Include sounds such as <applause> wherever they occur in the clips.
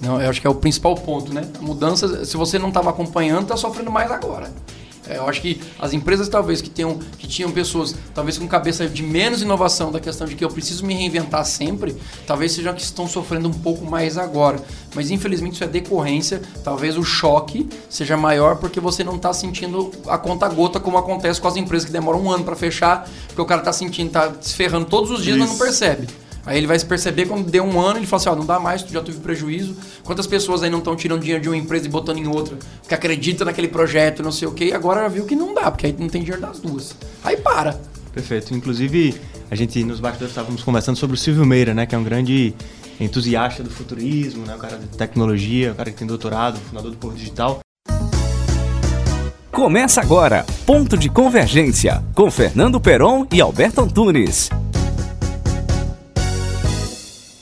Não, eu acho que é o principal ponto, né? A mudança, se você não estava acompanhando, está sofrendo mais agora. É, eu acho que as empresas talvez que tenham que tinham pessoas talvez com cabeça de menos inovação da questão de que eu preciso me reinventar sempre, talvez sejam que estão sofrendo um pouco mais agora. Mas infelizmente isso é decorrência, talvez o choque seja maior porque você não está sentindo a conta gota como acontece com as empresas que demoram um ano para fechar, porque o cara está sentindo, está se ferrando todos os dias, isso. mas não percebe. Aí ele vai se perceber quando deu um ano, ele fala assim, ó, oh, não dá mais, tu já teve prejuízo. Quantas pessoas aí não estão tirando dinheiro de uma empresa e botando em outra, que acredita naquele projeto, não sei o quê, e agora viu que não dá, porque aí não tem dinheiro das duas. Aí para. Perfeito. Inclusive, a gente nos bastidores estávamos conversando sobre o Silvio Meira, né, que é um grande entusiasta do futurismo, né, o cara de tecnologia, o cara que tem doutorado, fundador do Porto Digital. Começa agora, Ponto de Convergência, com Fernando Peron e Alberto Antunes.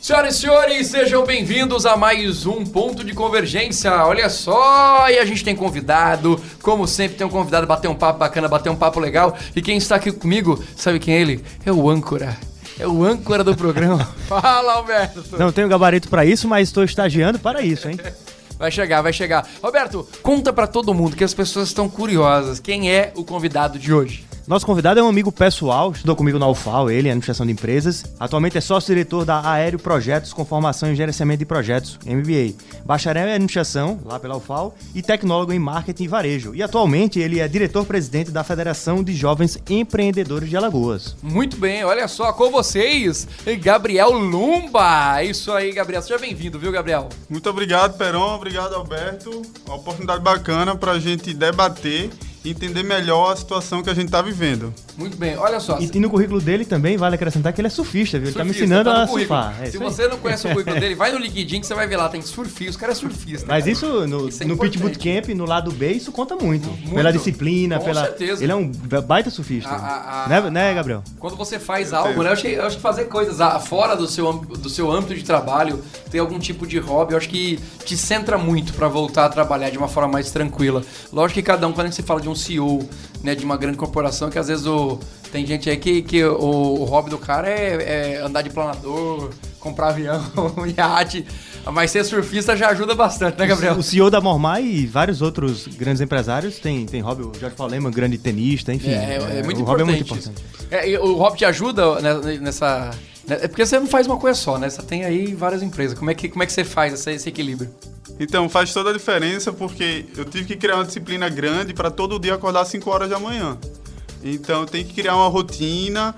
Senhoras e senhores, sejam bem-vindos a mais um Ponto de Convergência. Olha só, e a gente tem convidado, como sempre tem um convidado bater um papo bacana, bater um papo legal. E quem está aqui comigo, sabe quem é ele? É o âncora. É o âncora do programa. <laughs> Fala, Alberto. Não tenho gabarito para isso, mas estou estagiando para isso, hein? <laughs> Vai chegar, vai chegar. Roberto, conta para todo mundo que as pessoas estão curiosas. Quem é o convidado de hoje? Nosso convidado é um amigo pessoal, estudou comigo na UFAL, ele, administração de empresas. Atualmente é sócio-diretor da Aéreo Projetos com formação em gerenciamento de projetos, MBA. Bacharel em administração, lá pela UFAL, e tecnólogo em marketing e varejo. E atualmente ele é diretor-presidente da Federação de Jovens Empreendedores de Alagoas. Muito bem, olha só, com vocês, Gabriel Lumba. Isso aí, Gabriel. Seja bem-vindo, viu, Gabriel? Muito obrigado, Peron. Obrigado, Alberto. Uma oportunidade bacana para a gente debater entender melhor a situação que a gente está vivendo. Muito bem, olha só. E, e, no currículo dele também vale acrescentar que ele é surfista, viu? Ele está me ensinando tá a surfar. É se você não conhece o currículo <laughs> dele, vai no LinkedIn que você vai ver lá, tem surfista, o cara é surfista. Mas cara. isso no, isso é no Pit Bootcamp, no lado B, isso conta muito. muito. Pela disciplina, Com pela. Certeza. Ele é um baita surfista. A, a, né, né, Gabriel? Quando você faz algo, né? Eu acho, que, eu acho que fazer coisas fora do seu, do seu âmbito de trabalho, ter algum tipo de hobby, eu acho que te centra muito para voltar a trabalhar de uma forma mais tranquila. Lógico que cada um, quando a gente fala de um CEO, né, de uma grande corporação, que às vezes o, tem gente aí que, que o, o hobby do cara é, é andar de planador, comprar avião, <laughs> iate. Mas ser surfista já ajuda bastante, né, Gabriel? O CEO da Mormai e vários outros grandes empresários tem, tem hobby. O Jorge Falema, grande tenista, enfim. É, é, é muito, o importante. Hobby é muito importante. É, o hobby te ajuda nessa. Né, é porque você não faz uma coisa só, né? Você tem aí várias empresas. Como é que, como é que você faz esse, esse equilíbrio? Então, faz toda a diferença porque eu tive que criar uma disciplina grande para todo dia acordar às 5 horas da manhã. Então, eu tenho que criar uma rotina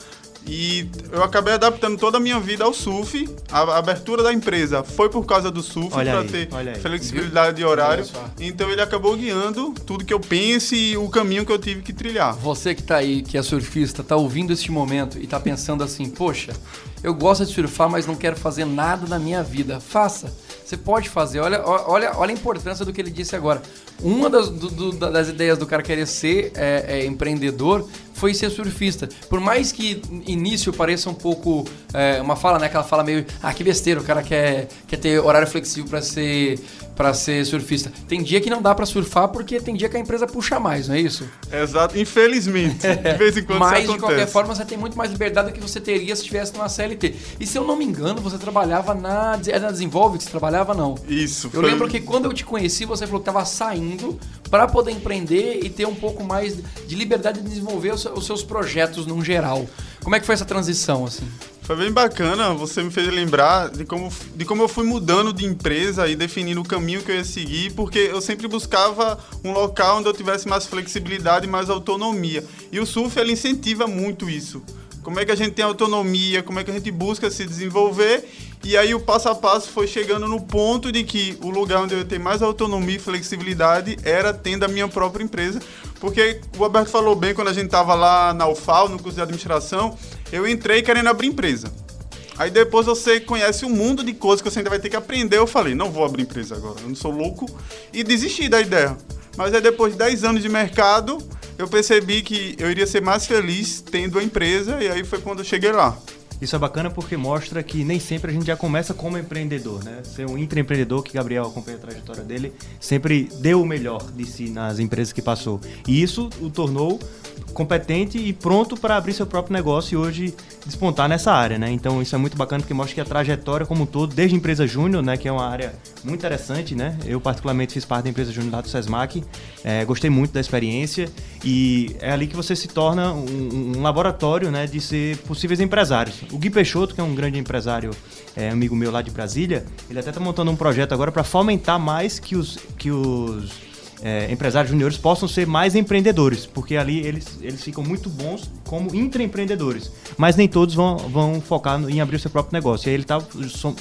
e eu acabei adaptando toda a minha vida ao surf. A abertura da empresa foi por causa do surf, para ter flexibilidade de horário. Então ele acabou guiando tudo que eu penso e o caminho que eu tive que trilhar. Você que está aí, que é surfista, está ouvindo este momento e está pensando assim: poxa, eu gosto de surfar, mas não quero fazer nada na minha vida. Faça você pode fazer. Olha, olha, olha a importância do que ele disse agora. Uma das, do, do, das ideias do cara querer ser é, é, empreendedor foi ser surfista. Por mais que início pareça um pouco é, uma fala, né? Aquela fala meio, ah, que besteira, o cara quer, quer ter horário flexível para ser para ser surfista. Tem dia que não dá para surfar porque tem dia que a empresa puxa mais, não é isso? Exato, infelizmente. De <laughs> vez em quando Mas isso de qualquer forma você tem muito mais liberdade do que você teria se estivesse numa CLT. E se eu não me engano, você trabalhava na é na Desenvolve que você trabalhava não? Isso. Eu foi... lembro que quando eu te conheci, você falou que estava saindo para poder empreender e ter um pouco mais de liberdade de desenvolver os seus projetos num geral. Como é que foi essa transição assim? Foi bem bacana, você me fez lembrar de como, de como eu fui mudando de empresa e definindo o caminho que eu ia seguir, porque eu sempre buscava um local onde eu tivesse mais flexibilidade e mais autonomia. E o surf, ele incentiva muito isso. Como é que a gente tem autonomia, como é que a gente busca se desenvolver. E aí o passo a passo foi chegando no ponto de que o lugar onde eu ia ter mais autonomia e flexibilidade era tendo a minha própria empresa. Porque o Alberto falou bem quando a gente estava lá na UFAL, no curso de administração, eu entrei querendo abrir empresa. Aí depois você conhece um mundo de coisas que você ainda vai ter que aprender. Eu falei, não vou abrir empresa agora, eu não sou louco. E desisti da ideia. Mas aí depois de 10 anos de mercado, eu percebi que eu iria ser mais feliz tendo a empresa. E aí foi quando eu cheguei lá. Isso é bacana porque mostra que nem sempre a gente já começa como empreendedor, né? Ser um intraempreendedor, que Gabriel acompanha a trajetória dele, sempre deu o melhor de si nas empresas que passou. E isso o tornou competente e pronto para abrir seu próprio negócio e hoje despontar nessa área, né? Então isso é muito bacana porque mostra que a trajetória como um todo, desde empresa júnior, né, que é uma área muito interessante, né? Eu particularmente fiz parte da empresa júnior lá do Sesmac, é, gostei muito da experiência e é ali que você se torna um, um, laboratório, né, de ser possíveis empresários. O Gui Peixoto, que é um grande empresário, é, amigo meu lá de Brasília, ele até está montando um projeto agora para fomentar mais que os que os é, empresários juniores possam ser mais empreendedores, porque ali eles, eles ficam muito bons como intraempreendedores. Mas nem todos vão, vão focar em abrir o seu próprio negócio. E aí ele está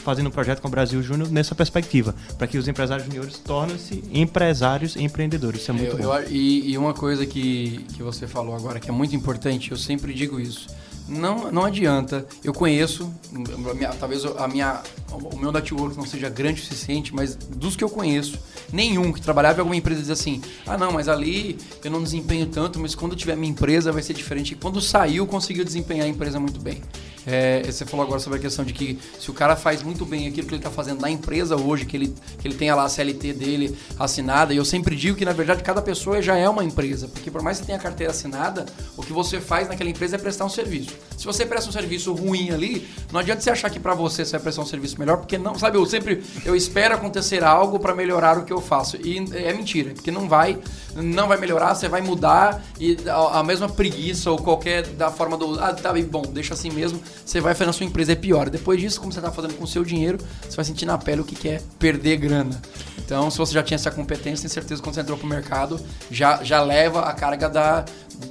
fazendo um projeto com o Brasil Júnior nessa perspectiva, para que os empresários juniores tornem-se empresários empreendedores. Isso é muito eu, bom. Eu, e, e uma coisa que, que você falou agora, que é muito importante, eu sempre digo isso não, não adianta. Eu conheço, minha, talvez a minha, o meu network não seja grande o suficiente, mas dos que eu conheço, nenhum que trabalhava em alguma empresa diz assim: ah, não, mas ali eu não desempenho tanto, mas quando tiver minha empresa vai ser diferente. E quando saiu, conseguiu desempenhar a empresa muito bem. É, você falou agora sobre a questão de que se o cara faz muito bem aquilo que ele está fazendo na empresa hoje, que ele, que ele tenha lá a CLT dele assinada, e eu sempre digo que na verdade cada pessoa já é uma empresa, porque por mais que tenha a carteira assinada, o que você faz naquela empresa é prestar um serviço. Se você presta um serviço ruim ali, não adianta você achar que para você você vai prestar um serviço melhor, porque não, sabe, eu sempre eu espero acontecer algo para melhorar o que eu faço. E é mentira, porque não vai, não vai melhorar, você vai mudar e a, a mesma preguiça ou qualquer da forma do, ah, tá bom, deixa assim mesmo você vai fazer na sua empresa é pior. Depois disso, como você está fazendo com o seu dinheiro, você vai sentir na pele o que é perder grana. Então, se você já tinha essa competência, tem certeza que quando você entrou pro mercado, já, já leva a carga da,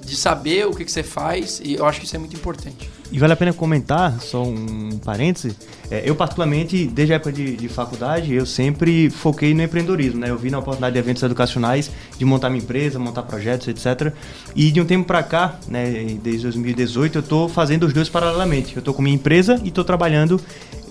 de saber o que, que você faz, e eu acho que isso é muito importante. E vale a pena comentar, só um parêntese, é, eu particularmente, desde a época de, de, faculdade, eu sempre foquei no empreendedorismo, né? Eu vi na oportunidade de eventos educacionais, de montar minha empresa, montar projetos, etc. E de um tempo para cá, né, desde 2018, eu estou fazendo os dois paralelamente. Eu estou com minha empresa e estou trabalhando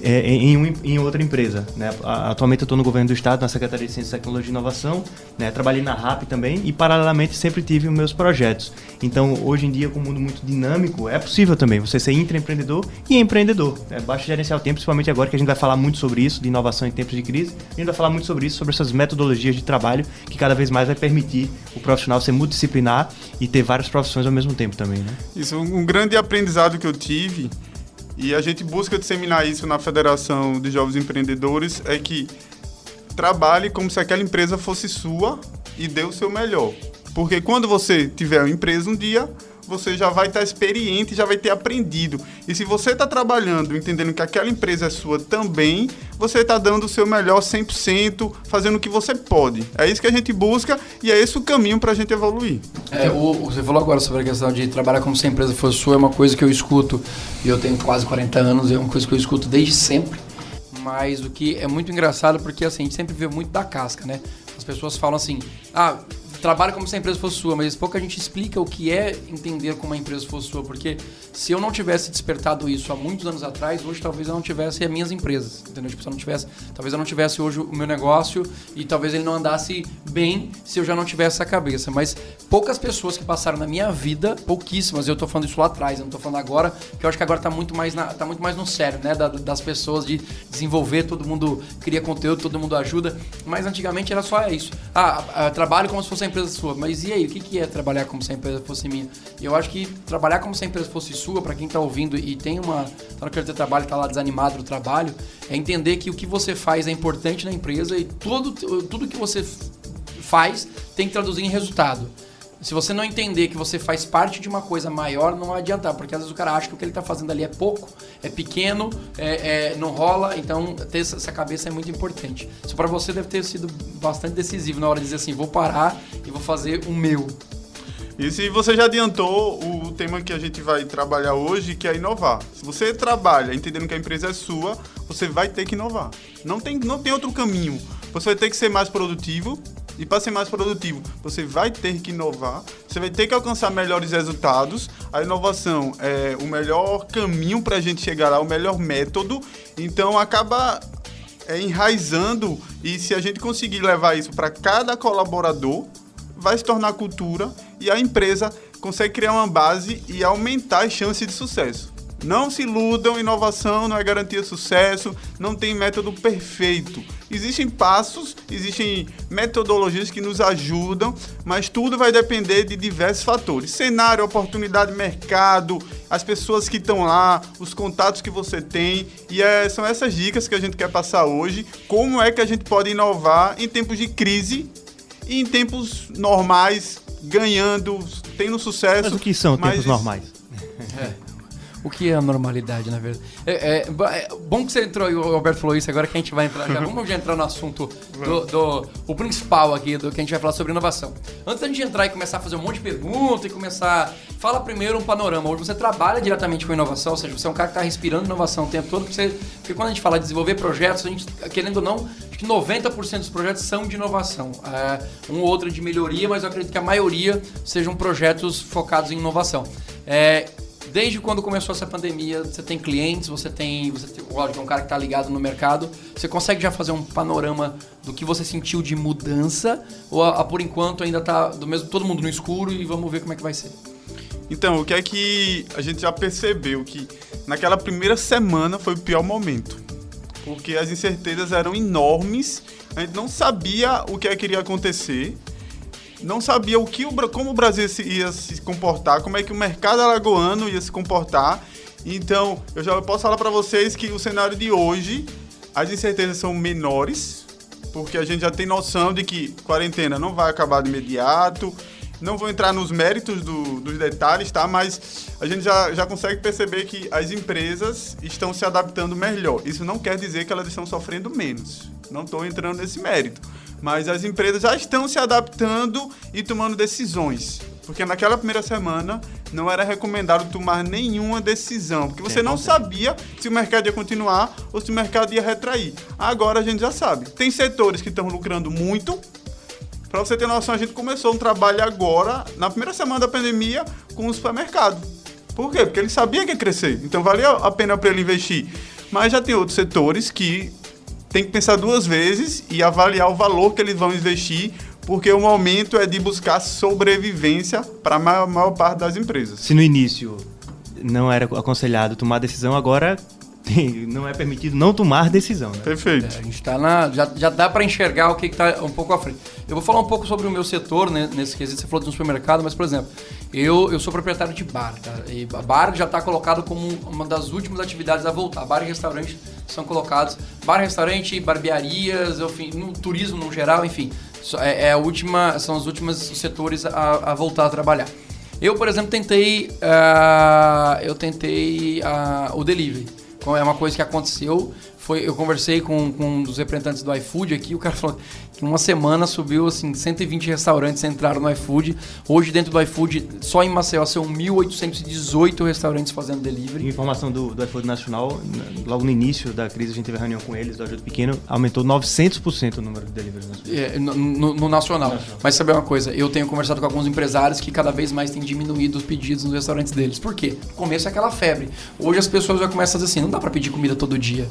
é, em, um, em, outra empresa. Né? Atualmente eu estou no governo do estado, na Secretaria de Ciência, Tecnologia e Inovação, né? trabalhei na RAP também e paralelamente sempre tive os meus projetos. Então hoje em dia, com um mundo muito dinâmico, é possível também você ser intraempreendedor e empreendedor. Né? Basta gerenciar o tempo, principalmente agora que a gente vai falar muito sobre isso, de inovação em tempos de crise. A gente vai falar muito sobre isso, sobre essas metodologias de trabalho que cada vez mais vai permitir o profissional ser multidisciplinar e ter várias profissões ao mesmo tempo também. Né? Isso, um grande aprendizado que eu tive e a gente busca disseminar isso na Federação de Jovens Empreendedores, é que trabalhe como se aquela empresa fosse sua e dê o seu melhor. Porque quando você tiver uma empresa um dia, você já vai estar experiente, já vai ter aprendido. E se você está trabalhando, entendendo que aquela empresa é sua também, você está dando o seu melhor 100%, fazendo o que você pode. É isso que a gente busca e é esse o caminho para a gente evoluir. É, o, você falou agora sobre a questão de trabalhar como se a empresa fosse sua, é uma coisa que eu escuto, e eu tenho quase 40 anos, é uma coisa que eu escuto desde sempre. Mas o que é muito engraçado, porque assim, a gente sempre vê muito da casca, né? As pessoas falam assim, ah, trabalha como se a empresa fosse sua, mas pouca gente explica o que é entender como a empresa fosse sua, porque se eu não tivesse despertado isso há muitos anos atrás, hoje talvez eu não tivesse as minhas empresas, entendeu? Tipo, se eu não tivesse, talvez eu não tivesse hoje o meu negócio e talvez ele não andasse bem se eu já não tivesse essa cabeça, mas poucas pessoas que passaram na minha vida, pouquíssimas, eu tô falando isso lá atrás, eu não tô falando agora, que eu acho que agora tá muito mais, na, tá muito mais no sério, né, da, das pessoas de desenvolver, todo mundo cria conteúdo, todo mundo ajuda, mas antigamente era só isso. Ah, trabalho como se fosse a empresa sua. Mas e aí, o que, que é trabalhar como se a empresa fosse minha? Eu acho que trabalhar como se a empresa fosse sua, para quem está ouvindo e tem uma. tá no querer ter trabalho, tá lá desanimado do trabalho, é entender que o que você faz é importante na empresa e tudo, tudo que você faz tem que traduzir em resultado. Se você não entender que você faz parte de uma coisa maior, não adianta, porque às vezes o cara acha que o que ele está fazendo ali é pouco, é pequeno, é, é, não rola, então ter essa cabeça é muito importante. Isso para você deve ter sido bastante decisivo na hora de dizer assim, vou parar e vou fazer o meu. E se você já adiantou o tema que a gente vai trabalhar hoje, que é inovar. Se você trabalha entendendo que a empresa é sua, você vai ter que inovar. Não tem, não tem outro caminho. Você vai ter que ser mais produtivo, e para ser mais produtivo, você vai ter que inovar, você vai ter que alcançar melhores resultados. A inovação é o melhor caminho para a gente chegar lá, o melhor método. Então acaba é, enraizando e se a gente conseguir levar isso para cada colaborador, vai se tornar cultura e a empresa consegue criar uma base e aumentar as chances de sucesso. Não se iludam, inovação não é garantia de sucesso, não tem método perfeito. Existem passos, existem metodologias que nos ajudam, mas tudo vai depender de diversos fatores: cenário, oportunidade, mercado, as pessoas que estão lá, os contatos que você tem. E é, são essas dicas que a gente quer passar hoje. Como é que a gente pode inovar em tempos de crise e em tempos normais, ganhando, tendo sucesso. Mas o que são tempos normais? O que é a normalidade, na verdade? É, é, é, bom que você entrou e o Alberto falou isso, agora que a gente vai entrar já. <laughs> Vamos já entrar no assunto do, do, o principal aqui, do que a gente vai falar sobre inovação. Antes da gente entrar e começar a fazer um monte de perguntas e começar. Fala primeiro um panorama. Hoje você trabalha diretamente com inovação, ou seja, você é um cara que está respirando inovação o tempo todo, porque, você, porque quando a gente fala de desenvolver projetos, a gente, querendo ou não, acho que 90% dos projetos são de inovação. É, um ou outro de melhoria, mas eu acredito que a maioria sejam projetos focados em inovação. É, desde quando começou essa pandemia, você tem clientes, você tem, você tem, lógico, é um cara que está ligado no mercado, você consegue já fazer um panorama do que você sentiu de mudança ou a, a, por enquanto ainda está do mesmo todo mundo no escuro e vamos ver como é que vai ser? Então, o que é que a gente já percebeu que naquela primeira semana foi o pior momento. Porque as incertezas eram enormes, a gente não sabia o que é que iria acontecer não sabia o que o, como o Brasil ia se comportar, como é que o mercado alagoano ia se comportar. Então, eu já posso falar para vocês que o cenário de hoje, as incertezas são menores, porque a gente já tem noção de que quarentena não vai acabar de imediato. Não vou entrar nos méritos do, dos detalhes, tá? Mas a gente já, já consegue perceber que as empresas estão se adaptando melhor. Isso não quer dizer que elas estão sofrendo menos. Não estou entrando nesse mérito. Mas as empresas já estão se adaptando e tomando decisões. Porque naquela primeira semana não era recomendado tomar nenhuma decisão, porque você não sabia se o mercado ia continuar ou se o mercado ia retrair. Agora a gente já sabe. Tem setores que estão lucrando muito. Para você ter noção, a gente começou um trabalho agora, na primeira semana da pandemia, com o supermercado. Por quê? Porque ele sabia que ia crescer. Então valia a pena para ele investir. Mas já tem outros setores que tem que pensar duas vezes e avaliar o valor que eles vão investir, porque o momento é de buscar sobrevivência para a maior, maior parte das empresas. Se no início não era aconselhado tomar decisão, agora não é permitido não tomar decisão. Né? Perfeito. É, a gente tá na. Já, já dá para enxergar o que está um pouco à frente. Eu vou falar um pouco sobre o meu setor, né, nesse quesito. Você falou de um supermercado, mas, por exemplo, eu, eu sou proprietário de bar. Tá? E bar já está colocado como uma das últimas atividades a voltar. Bar e restaurante são colocados. Bar, restaurante, barbearias, enfim, no turismo no geral, enfim. É, é a última, são os últimos setores a, a voltar a trabalhar. Eu, por exemplo, tentei. Uh, eu tentei uh, o delivery. É uma coisa que aconteceu. Foi, eu conversei com, com um dos representantes do iFood aqui, o cara falou que uma semana subiu assim, 120 restaurantes entraram no iFood. Hoje dentro do iFood, só em Maceió são 1.818 restaurantes fazendo delivery. Informação do, do iFood Nacional, logo no início da crise a gente teve reunião com eles, do Ajuda Pequeno, aumentou 900% o número de deliveries é, no, no, no, nacional. nacional. Mas sabe uma coisa, eu tenho conversado com alguns empresários que cada vez mais têm diminuído os pedidos nos restaurantes deles. Por quê? No começo é aquela febre. Hoje as pessoas já começam a dizer assim, não dá para pedir comida todo dia.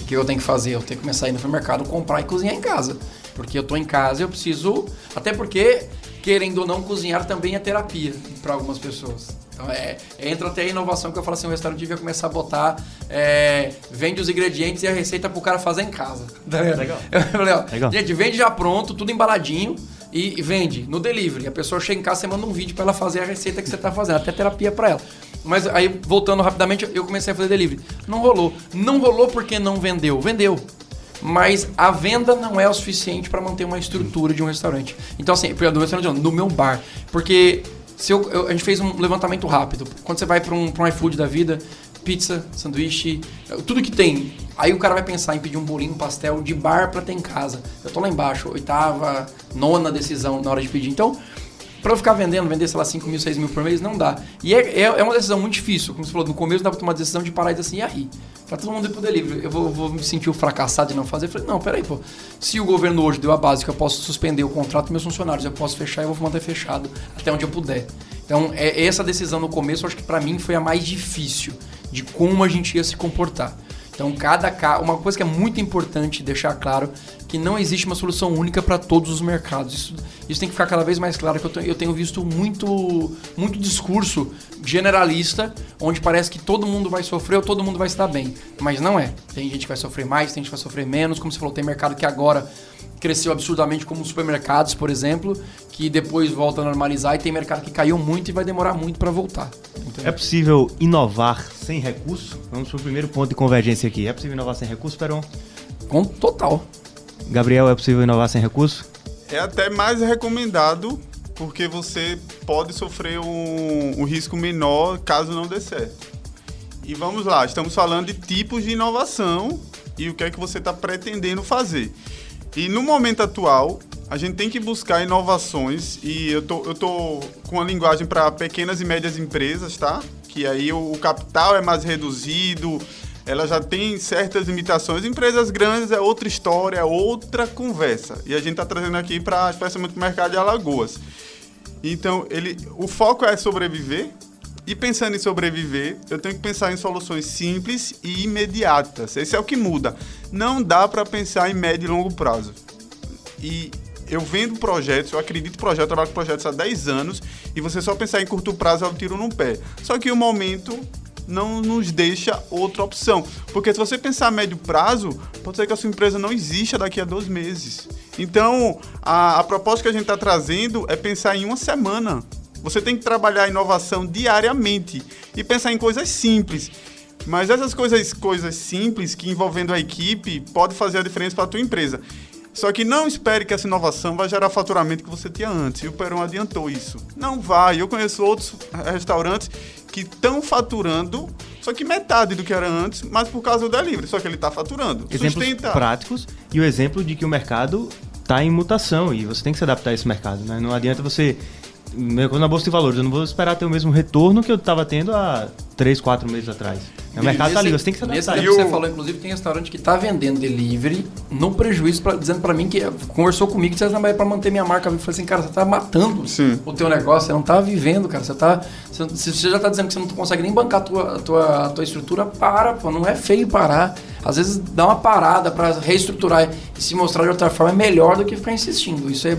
O que eu tenho que fazer? Eu tenho que começar a ir no supermercado, comprar e cozinhar em casa. Porque eu tô em casa eu preciso. Até porque, querendo ou não, cozinhar também é terapia para algumas pessoas. Então é, entra até a inovação que eu falo assim: o restaurante devia começar a botar. É, vende os ingredientes e a receita pro cara fazer em casa. <laughs> Tá Legal. Legal. Gente, vende já pronto, tudo embaladinho e vende no delivery. A pessoa chega em casa, você manda um vídeo para ela fazer a receita que você tá fazendo, até terapia para ela. Mas aí, voltando rapidamente, eu comecei a fazer delivery. Não rolou. Não rolou porque não vendeu. Vendeu. Mas a venda não é o suficiente para manter uma estrutura de um restaurante. Então, assim, do restaurante, no meu bar. Porque se eu, eu, a gente fez um levantamento rápido. Quando você vai para um, um iFood da vida, pizza, sanduíche, tudo que tem. Aí o cara vai pensar em pedir um bolinho, um pastel de bar para ter em casa. Eu tô lá embaixo, oitava, nona decisão na hora de pedir. Então, para eu ficar vendendo, vender, sei lá, 5 mil, 6 mil por mês, não dá. E é, é, é, uma decisão muito difícil. Como você falou, no começo dá pra tomar a decisão de parar e dizer assim, e aí? Pra todo mundo ir pro delivery, eu vou, vou me sentir fracassado de não fazer. Eu falei, não, peraí, pô. Se o governo hoje deu a base que eu posso suspender o contrato dos meus funcionários, eu posso fechar e vou manter fechado até onde eu puder. Então, é, essa decisão no começo, acho que para mim foi a mais difícil de como a gente ia se comportar. Então, cada ca... uma coisa que é muito importante deixar claro que não existe uma solução única para todos os mercados. Isso, isso tem que ficar cada vez mais claro, que eu, tenho, eu tenho visto muito, muito discurso generalista, onde parece que todo mundo vai sofrer ou todo mundo vai estar bem. Mas não é. Tem gente que vai sofrer mais, tem gente que vai sofrer menos. Como você falou, tem mercado que agora cresceu absurdamente, como os supermercados, por exemplo, que depois volta a normalizar, e tem mercado que caiu muito e vai demorar muito para voltar. É possível inovar sem recurso? Vamos para o primeiro ponto de convergência aqui. É possível inovar sem recurso, Peron? Com total. Gabriel, é possível inovar sem recurso? É até mais recomendado porque você pode sofrer um, um risco menor caso não dê certo. E vamos lá, estamos falando de tipos de inovação e o que é que você está pretendendo fazer. E no momento atual, a gente tem que buscar inovações e eu tô, eu tô com uma linguagem para pequenas e médias empresas, tá? Que aí o, o capital é mais reduzido, ela já tem certas limitações. Empresas grandes é outra história, é outra conversa. E a gente está trazendo aqui para especialmente o mercado de Alagoas. Então, ele, o foco é sobreviver. E pensando em sobreviver, eu tenho que pensar em soluções simples e imediatas. Esse é o que muda. Não dá para pensar em médio e longo prazo. E eu vendo projetos, eu acredito em projetos, trabalho com projetos há 10 anos, e você só pensar em curto prazo é um tiro no pé. Só que o momento não nos deixa outra opção. Porque se você pensar a médio prazo, pode ser que a sua empresa não exista daqui a dois meses. Então, a, a proposta que a gente está trazendo é pensar em uma semana. Você tem que trabalhar a inovação diariamente e pensar em coisas simples. Mas essas coisas, coisas simples que envolvendo a equipe pode fazer a diferença para a tua empresa. Só que não espere que essa inovação vai gerar faturamento que você tinha antes. E o Peron adiantou isso. Não vai. Eu conheço outros restaurantes que estão faturando, só que metade do que era antes, mas por causa do delivery. Só que ele está faturando. Exemplos Sustenta. práticos e o exemplo de que o mercado está em mutação e você tem que se adaptar a esse mercado. Né? Não adianta você na bolsa de valores, eu não vou esperar ter o mesmo retorno que eu estava tendo há 3, 4 meses atrás. O mercado está ali, você tem que se adaptar. Nesse você falou, inclusive, tem restaurante que está vendendo delivery no prejuízo, pra, dizendo para mim que conversou comigo que você trabalha para manter minha marca. Eu falei assim, cara, você está matando Sim. o teu negócio, você não está vivendo, cara. Você tá, você, você já está dizendo que você não consegue nem bancar a tua, a tua, a tua estrutura, para, pô, não é feio parar. Às vezes dá uma parada para reestruturar e se mostrar de outra forma é melhor do que ficar insistindo. Isso é,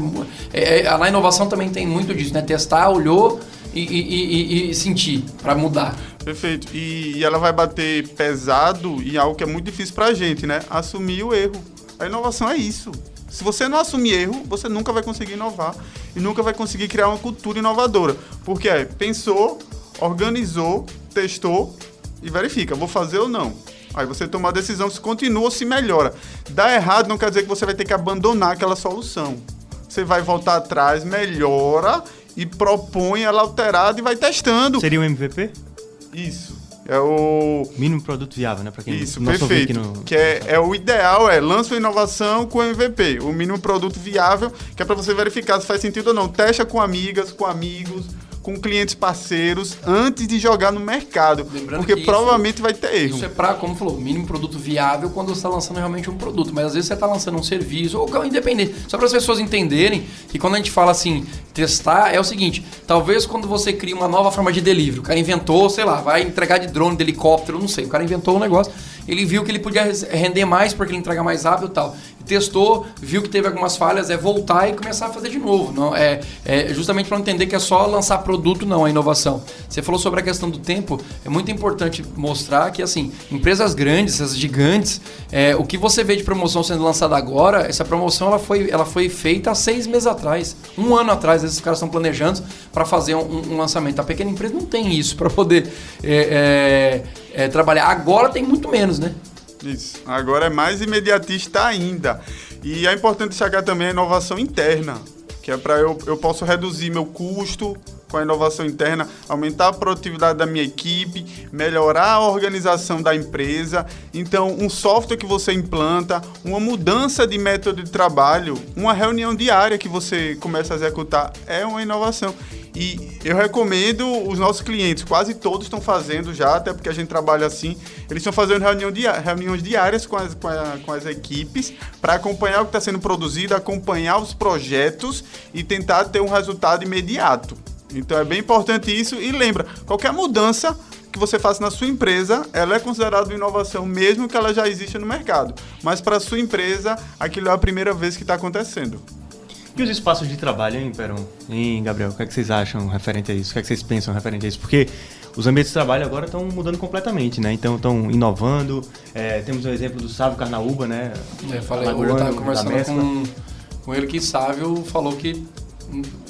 é, é na inovação também tem muito disso, né? Testar, olhou e, e, e, e sentir para mudar. Perfeito. E, e, ela vai bater pesado em algo que é muito difícil para a gente, né? Assumir o erro. A inovação é isso. Se você não assumir erro, você nunca vai conseguir inovar e nunca vai conseguir criar uma cultura inovadora. Porque é, pensou, organizou, testou e verifica, vou fazer ou não. Aí você toma a decisão se continua ou se melhora. Dá errado não quer dizer que você vai ter que abandonar aquela solução. Você vai voltar atrás, melhora e propõe ela alterada e vai testando. Seria um MVP? Isso. É o. Mínimo produto viável, né? Pra quem Isso, perfeito. No... Que é, é o ideal, é lança uma inovação com MVP. O mínimo produto viável, que é para você verificar se faz sentido ou não. Testa com amigas, com amigos, com clientes parceiros antes de jogar no mercado. Lembrando porque provavelmente vai ter erro. Isso é para, como falou, mínimo produto viável quando você está lançando realmente um produto. Mas às vezes você está lançando um serviço, ou independente. Só para as pessoas entenderem que quando a gente fala assim, testar, é o seguinte: talvez quando você cria uma nova forma de delivery, o cara inventou, sei lá, vai entregar de drone, de helicóptero, não sei. O cara inventou um negócio, ele viu que ele podia render mais porque ele entrega mais rápido e tal testou, viu que teve algumas falhas, é voltar e começar a fazer de novo. Não é, é justamente para entender que é só lançar produto, não a inovação. Você falou sobre a questão do tempo, é muito importante mostrar que assim empresas grandes, essas gigantes, é, o que você vê de promoção sendo lançada agora, essa promoção ela foi, ela foi feita há seis meses atrás, um ano atrás, esses caras estão planejando para fazer um, um, lançamento. A pequena empresa não tem isso para poder é, é, é, trabalhar. Agora tem muito menos, né? Isso. Agora é mais imediatista ainda. E é importante destacar também a inovação interna, que é para eu, eu posso reduzir meu custo com a inovação interna, aumentar a produtividade da minha equipe, melhorar a organização da empresa. Então, um software que você implanta, uma mudança de método de trabalho, uma reunião diária que você começa a executar é uma inovação. E eu recomendo os nossos clientes, quase todos estão fazendo já, até porque a gente trabalha assim, eles estão fazendo reunião reuniões diárias com as, com, a, com as equipes para acompanhar o que está sendo produzido, acompanhar os projetos e tentar ter um resultado imediato. Então é bem importante isso. E lembra, qualquer mudança que você faça na sua empresa, ela é considerada uma inovação, mesmo que ela já exista no mercado. Mas para a sua empresa, aquilo é a primeira vez que está acontecendo. E os espaços de trabalho, hein, Peron? Hein, Gabriel? O que, é que vocês acham referente a isso? O que, é que vocês pensam referente a isso? Porque os ambientes de trabalho agora estão mudando completamente, né? Então estão inovando. É, temos o exemplo do Sávio Carnaúba, né? É, falei, hoje eu estava conversando com, com ele que Sávio falou que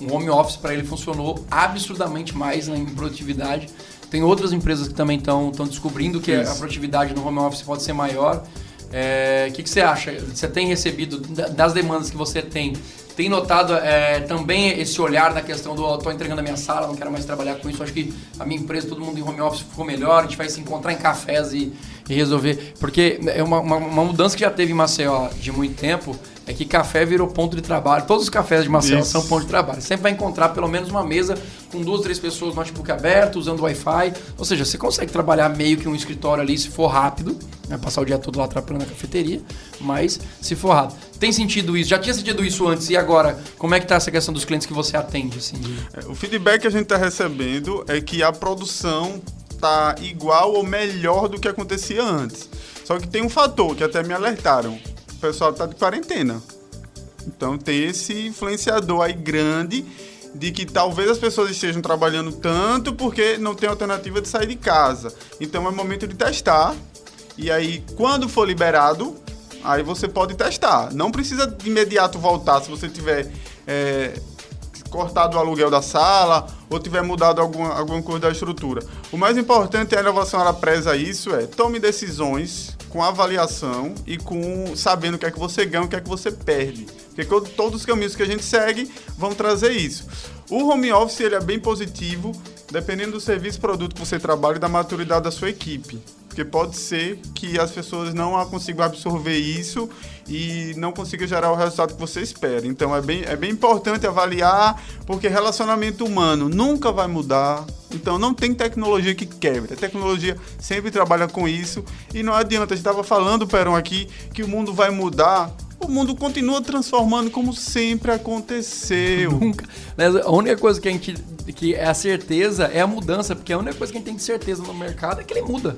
um home office para ele funcionou absurdamente mais em produtividade. Tem outras empresas que também estão descobrindo que Isso. a produtividade no home office pode ser maior. O é, que, que você acha? Você tem recebido, das demandas que você tem, tem notado é, também esse olhar na questão do estou entregando a minha sala, não quero mais trabalhar com isso. Acho que a minha empresa, todo mundo em home office ficou melhor, a gente vai se encontrar em cafés e, e resolver. Porque é uma, uma, uma, mudança que já teve em Maceió de muito tempo é que café virou ponto de trabalho. Todos os cafés de Maceió Isso. são ponto de trabalho. Sempre vai encontrar pelo menos uma mesa com duas, três pessoas, notebook aberto, usando Wi-Fi. Ou seja, você consegue trabalhar meio que um escritório ali se for rápido, né? passar o dia todo lá atrapalhando a cafeteria, mas se for rápido. Tem sentido isso? Já tinha sentido isso antes e agora? Como é que está essa questão dos clientes que você atende? Assim, de... É, o feedback que a gente está recebendo é que a produção tá igual ou melhor do que acontecia antes. Só que tem um fator que até me alertaram. O pessoal tá de quarentena. Então tem esse influenciador aí grande de que talvez as pessoas estejam trabalhando tanto porque não tem alternativa de sair de casa. Então é momento de testar. E aí, quando for liberado, aí você pode testar. Não precisa de imediato voltar se você tiver é, cortado o aluguel da sala ou tiver mudado alguma, alguma coisa da estrutura. O mais importante é a inovação, ela preza isso, é tome decisões com avaliação e com sabendo o que é que você ganha, o que é que você perde. Porque todos os caminhos que a gente segue vão trazer isso. O home office ele é bem positivo, dependendo do serviço, produto que você trabalha e da maturidade da sua equipe. Porque pode ser que as pessoas não consigam absorver isso e não consigam gerar o resultado que você espera. Então é bem, é bem importante avaliar, porque relacionamento humano nunca vai mudar. Então não tem tecnologia que quebre. A tecnologia sempre trabalha com isso. E não adianta, a gente estava falando, Perão, aqui, que o mundo vai mudar o mundo continua transformando como sempre aconteceu. <laughs> Nunca. A única coisa que a gente que é a certeza é a mudança, porque a única coisa que a gente tem de certeza no mercado é que ele muda.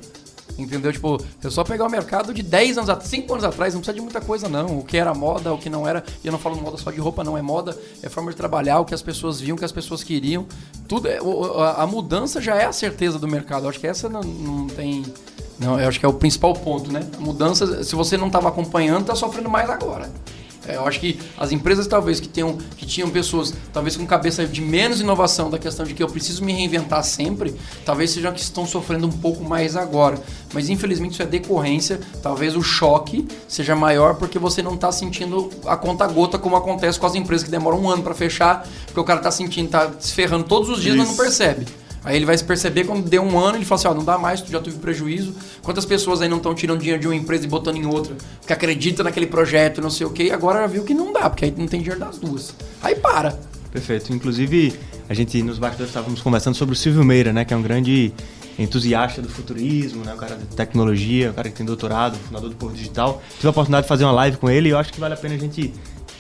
Entendeu? Tipo, eu só pegar o mercado de 10 anos atrás, 5 anos atrás, não precisa de muita coisa, não. O que era moda, o que não era. E eu não falo moda só de roupa, não. É moda, é forma de trabalhar, o que as pessoas viam, o que as pessoas queriam. Tudo é, a, a mudança já é a certeza do mercado. Eu acho que essa não, não tem. Não, eu acho que é o principal ponto, né? A mudança, se você não estava acompanhando, está sofrendo mais agora. É, eu acho que as empresas talvez que tenham que tinham pessoas talvez com cabeça de menos inovação da questão de que eu preciso me reinventar sempre, talvez sejam que estão sofrendo um pouco mais agora. Mas infelizmente isso é decorrência, talvez o choque seja maior porque você não está sentindo a conta gota como acontece com as empresas que demoram um ano para fechar, porque o cara está sentindo, está se ferrando todos os dias, isso. mas não percebe. Aí ele vai se perceber quando deu um ano, ele fala assim, ó, não dá mais, tu já teve prejuízo. Quantas pessoas aí não estão tirando dinheiro de uma empresa e botando em outra, que acredita naquele projeto, não sei o quê, e agora viu que não dá, porque aí não tem dinheiro das duas. Aí para. Perfeito. Inclusive, a gente nos bastidores estávamos conversando sobre o Silvio Meira, né, que é um grande entusiasta do futurismo, né, o cara de tecnologia, o cara que tem doutorado, fundador do Povo Digital. Tive a oportunidade de fazer uma live com ele e eu acho que vale a pena a gente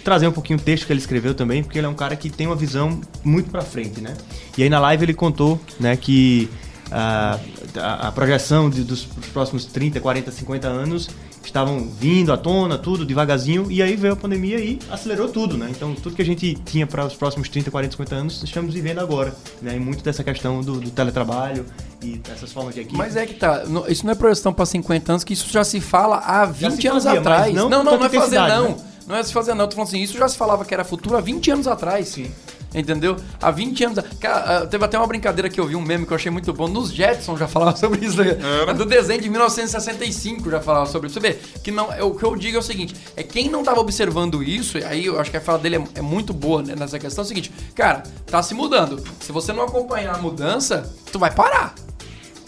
trazer um pouquinho o texto que ele escreveu também, porque ele é um cara que tem uma visão muito para frente, né? E aí na live ele contou, né, que a, a, a projeção de, dos, próximos 30, 40, 50 anos estavam vindo à tona, tudo devagarzinho, e aí veio a pandemia e acelerou tudo, né? Então, tudo que a gente tinha para os próximos 30, 40, 50 anos, estamos vivendo agora, né? E muito dessa questão do, do teletrabalho e dessas formas de equipe. Mas é que tá, isso não é projeção para 50 anos, que isso já se fala há 20 anos atrás. Não, não, não, não é fazer não. Né? Não é se fazer, não. Eu tô falando assim, isso já se falava que era futuro há 20 anos atrás. Sim. Entendeu? Há 20 anos. Cara, ah, teve até uma brincadeira que eu vi, um meme que eu achei muito bom. Nos Jetsons já falava <laughs> sobre isso. Né? Do desenho de 1965 já falava sobre isso. Você vê que não, é, o que eu digo é o seguinte: é quem não estava observando isso, aí eu acho que a fala dele é, é muito boa né, nessa questão. É o seguinte, cara, tá se mudando. Se você não acompanhar a mudança, tu vai parar.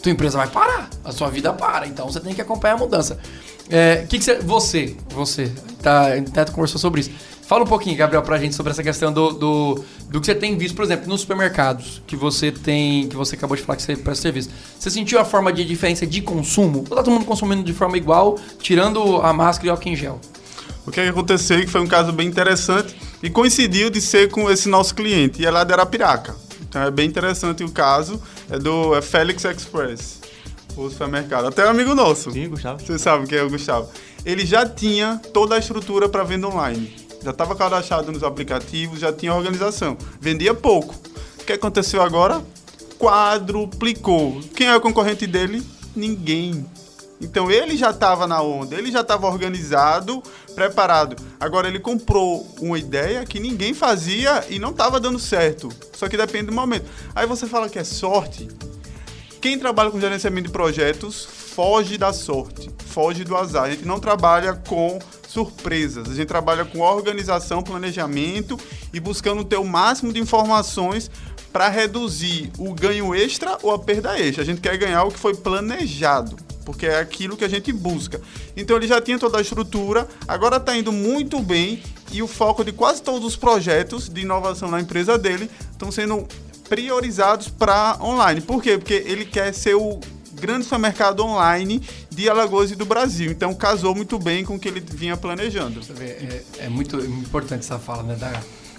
Tua empresa vai parar. A sua vida para. Então você tem que acompanhar a mudança. É, que, que você, você, tá, Teto conversou sobre isso. Fala um pouquinho, Gabriel, pra gente sobre essa questão do, do, do que você tem visto, por exemplo, nos supermercados que você tem, que você acabou de falar que você presta serviço. Você sentiu a forma de diferença de consumo? Ou tá todo mundo consumindo de forma igual, tirando a máscara e o álcool em gel? O que aconteceu, que foi um caso bem interessante e coincidiu de ser com esse nosso cliente, e é lá de Arapiraca. Então é bem interessante o caso, é do é Felix Express. O supermercado. Até um amigo nosso. Sim, Gustavo. Você sabe quem é o Gustavo. Ele já tinha toda a estrutura para venda online. Já estava cadastrado nos aplicativos, já tinha organização. Vendia pouco. O que aconteceu agora? Quadruplicou. Quem é o concorrente dele? Ninguém. Então ele já estava na onda, ele já estava organizado, preparado. Agora ele comprou uma ideia que ninguém fazia e não estava dando certo. Só que depende do momento. Aí você fala que é sorte. Quem trabalha com gerenciamento de projetos foge da sorte, foge do azar. A gente não trabalha com surpresas. A gente trabalha com organização, planejamento e buscando ter o máximo de informações para reduzir o ganho extra ou a perda extra. A gente quer ganhar o que foi planejado porque é aquilo que a gente busca. Então ele já tinha toda a estrutura, agora está indo muito bem e o foco de quase todos os projetos de inovação na empresa dele estão sendo priorizados para online. Por quê? Porque ele quer ser o grande supermercado online de Alagoas e do Brasil. Então casou muito bem com o que ele vinha planejando. É, é muito importante essa fala, né? Da,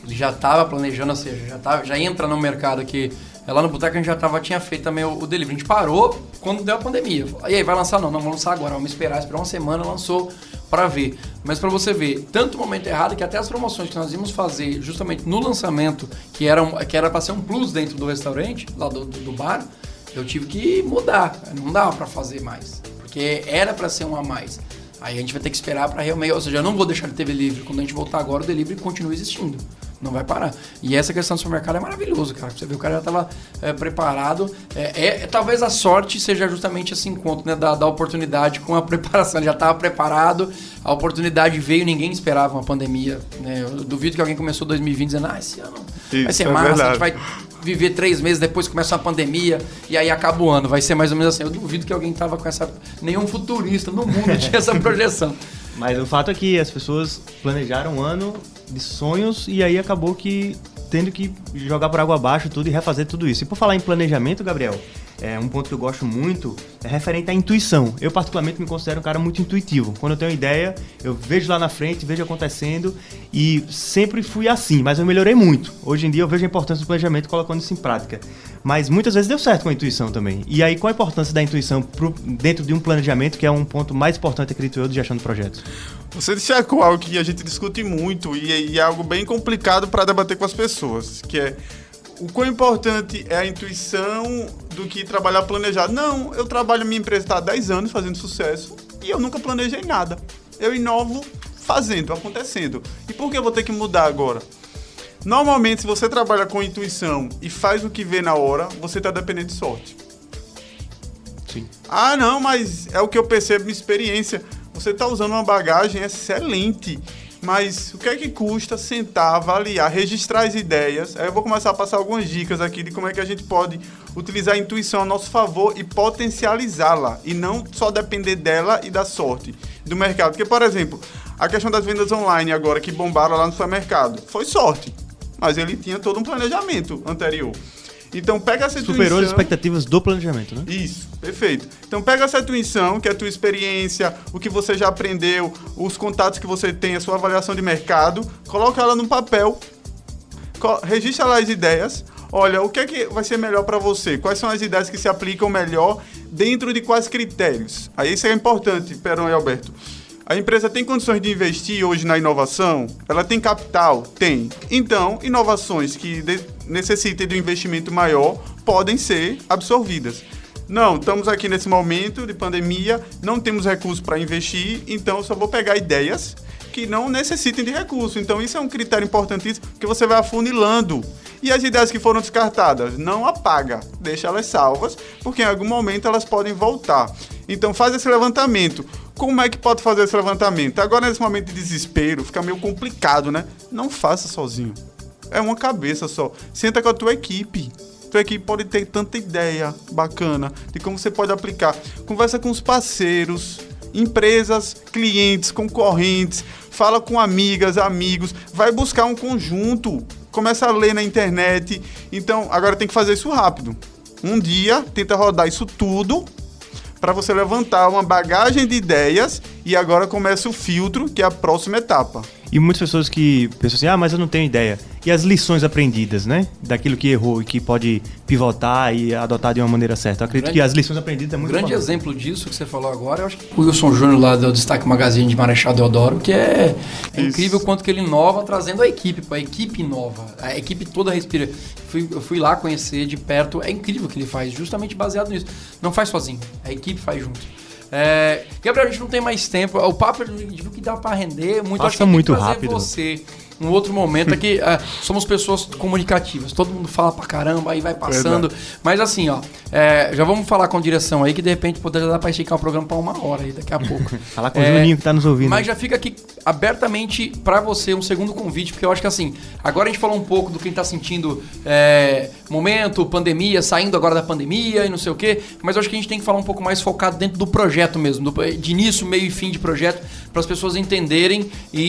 ele já estava planejando, ou seja, já, tava, já entra no mercado que lá no Boteco a gente já tava, tinha feito também o, o, delivery. A gente parou quando deu a pandemia. E aí, vai lançar? Não, não, vamos lançar agora. Vamos esperar, esperar uma semana, lançou para ver. Mas para você ver, tanto o momento errado que até as promoções que nós íamos fazer justamente no lançamento, que era, que era para ser um plus dentro do restaurante, lá do, do, do bar, eu tive que mudar. Não dava para fazer mais. Porque era para ser um a mais. Aí a gente vai ter que esperar para realmente. Ou seja, eu não vou deixar de ter. Quando a gente voltar agora, o delivery continua existindo não vai parar. E essa questão do supermercado é maravilhoso, cara. Você vê, o cara já estava é, preparado. É, é, talvez a sorte seja justamente esse encontro, né? Da, da oportunidade com a <laughs> preparação. Ele já estava preparado, a oportunidade veio, ninguém esperava uma pandemia. Né? Eu duvido que alguém começou 2020 dizendo, ah, esse ano Isso, vai ser é massa, verdade. a gente vai viver três meses, depois começa uma pandemia e aí acaba o ano. Vai ser mais ou menos assim. Eu duvido que alguém tava com essa. Nenhum futurista no mundo <laughs> tinha essa projeção. Mas o fato é que as pessoas planejaram um ano de sonhos e aí acabou que tendo que jogar por água abaixo tudo e refazer tudo isso. E por falar em planejamento, Gabriel, é um ponto que eu gosto muito é referente à intuição. Eu particularmente me considero um cara muito intuitivo. Quando eu tenho uma ideia, eu vejo lá na frente, vejo acontecendo e sempre fui assim, mas eu melhorei muito. Hoje em dia eu vejo a importância do planejamento colocando isso em prática. Mas muitas vezes deu certo com a intuição também. E aí, qual a importância da intuição pro, dentro de um planejamento, que é um ponto mais importante, acredito eu, de gestão de projetos? Você destacou algo que a gente discute muito e é algo bem complicado para debater com as pessoas, que é o quão importante é a intuição do que trabalhar planejado. Não, eu trabalho, minha empresa está há 10 anos fazendo sucesso e eu nunca planejei nada. Eu inovo fazendo, acontecendo. E por que eu vou ter que mudar agora? Normalmente, se você trabalha com intuição e faz o que vê na hora, você está dependendo de sorte. Sim. Ah, não, mas é o que eu percebo minha experiência. Você está usando uma bagagem excelente mas o que é que custa sentar, avaliar, registrar as ideias? Aí eu vou começar a passar algumas dicas aqui de como é que a gente pode utilizar a intuição a nosso favor e potencializá-la. E não só depender dela e da sorte do mercado. Porque, por exemplo, a questão das vendas online agora que bombaram lá no supermercado foi sorte. Mas ele tinha todo um planejamento anterior. Então pega essa intuição. Superou as expectativas do planejamento, né? Isso, perfeito. Então pega essa intuição, que é a tua experiência, o que você já aprendeu, os contatos que você tem, a sua avaliação de mercado, coloca ela no papel, registra lá as ideias. Olha, o que é que vai ser melhor para você? Quais são as ideias que se aplicam melhor dentro de quais critérios? Aí isso é importante, Perão e Alberto. A empresa tem condições de investir hoje na inovação? Ela tem capital? Tem. Então, inovações que necessitem de um investimento maior podem ser absorvidas. Não, estamos aqui nesse momento de pandemia, não temos recursos para investir, então só vou pegar ideias que não necessitem de recurso. Então isso é um critério importantíssimo que você vai afunilando. E as ideias que foram descartadas, não apaga, deixa elas salvas, porque em algum momento elas podem voltar. Então faz esse levantamento. Como é que pode fazer esse levantamento? Agora nesse momento de desespero, fica meio complicado, né? Não faça sozinho. É uma cabeça só. Senta com a tua equipe. Tua equipe pode ter tanta ideia bacana de como você pode aplicar. Conversa com os parceiros, empresas, clientes, concorrentes, fala com amigas, amigos, vai buscar um conjunto, começa a ler na internet. Então, agora tem que fazer isso rápido. Um dia, tenta rodar isso tudo para você levantar uma bagagem de ideias e agora começa o filtro, que é a próxima etapa. E muitas pessoas que pensam assim, ah, mas eu não tenho ideia. E as lições aprendidas, né? Daquilo que errou e que pode pivotar e adotar de uma maneira certa. Eu acredito Grande- que as lições aprendidas é Um muito grande importante. exemplo disso que você falou agora, eu acho que o Wilson Júnior lá do Destaque Magazine de Marechal Deodoro, que é, é incrível o quanto que ele inova trazendo a equipe, a equipe inova, a equipe toda respira. Fui, eu fui lá conhecer de perto, é incrível o que ele faz, justamente baseado nisso. Não faz sozinho, a equipe faz junto. É, Gabriel, a gente não tem mais tempo. O papo a gente viu que dá pra render muito. Passa Acho que que muito rápido. você um outro momento é que <laughs> ah, somos pessoas comunicativas. Todo mundo fala pra caramba, aí vai passando. Mas assim, ó, é, já vamos falar com a direção aí que de repente poderia dar pra esticar o programa pra uma hora aí daqui a pouco. <laughs> Falar com o É, Juninho que tá nos ouvindo. Mas já fica aqui abertamente pra você um segundo convite, porque eu acho que assim, agora a gente falou um pouco do que a gente tá sentindo é, momento, pandemia, saindo agora da pandemia e não sei o quê, mas eu acho que a gente tem que falar um pouco mais focado dentro do projeto mesmo, do- de início, meio e fim de projeto, para as pessoas entenderem e,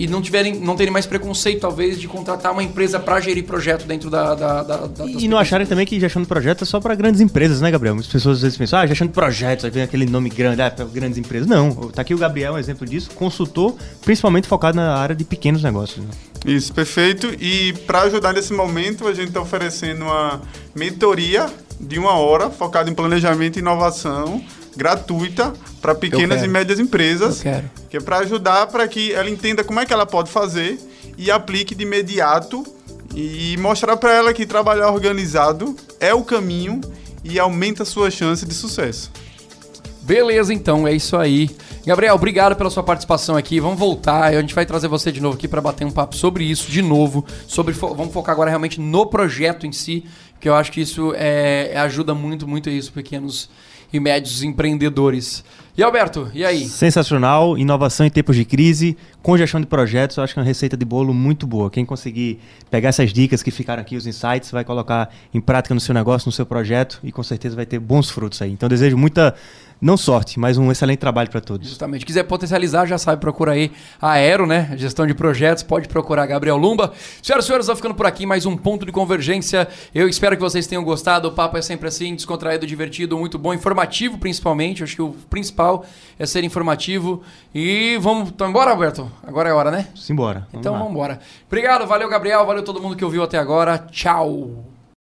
e- e não tiverem, não terem mais preconceito, talvez, de contratar uma empresa pra gerir projeto dentro da. da, da- da- E não acharem também que gestão de projetos é só para grandes empresas, né, Gabriel? Muitas pessoas às vezes pensam, ah, gestão de projetos, aí vem aquele nome grande, ah, para grandes empresas. Não, tá aqui o Gabriel, um exemplo disso, consultor, principalmente focado na área de pequenos negócios. né? Isso, perfeito. E para ajudar nesse momento, a gente está oferecendo uma mentoria de uma hora focada em planejamento e inovação gratuita para pequenas e médias empresas, que é para ajudar para que ela entenda como é que ela pode fazer e aplique de imediato e mostrar para ela que trabalhar organizado é o caminho e aumenta a sua chance de sucesso. Beleza, então, é isso aí. Gabriel, obrigado pela sua participação aqui. Vamos voltar, a gente vai trazer você de novo aqui para bater um papo sobre isso, de novo. Sobre, fo- vamos focar agora realmente no projeto em si, que eu acho que isso é, ajuda muito, muito isso, pequenos e médios empreendedores. E Alberto, e aí? Sensacional, inovação em tempos de crise, com gestão de projetos, eu acho que é uma receita de bolo muito boa. Quem conseguir pegar essas dicas que ficaram aqui, os insights, vai colocar em prática no seu negócio, no seu projeto e com certeza vai ter bons frutos aí. Então desejo muita, não sorte, mas um excelente trabalho para todos. Justamente. Quiser potencializar, já sabe, procura aí a Aero, né? Gestão de projetos, pode procurar Gabriel Lumba. Senhoras e senhores, vou ficando por aqui, mais um ponto de convergência. Eu espero que vocês tenham gostado. O papo é sempre assim, descontraído, divertido, muito bom, informativo principalmente. Acho que o principal é ser informativo. E vamos. Então, embora, Alberto? Agora é hora, né? Simbora. vamos Então lá. vamos embora. Obrigado, valeu, Gabriel, valeu todo mundo que ouviu até agora. Tchau.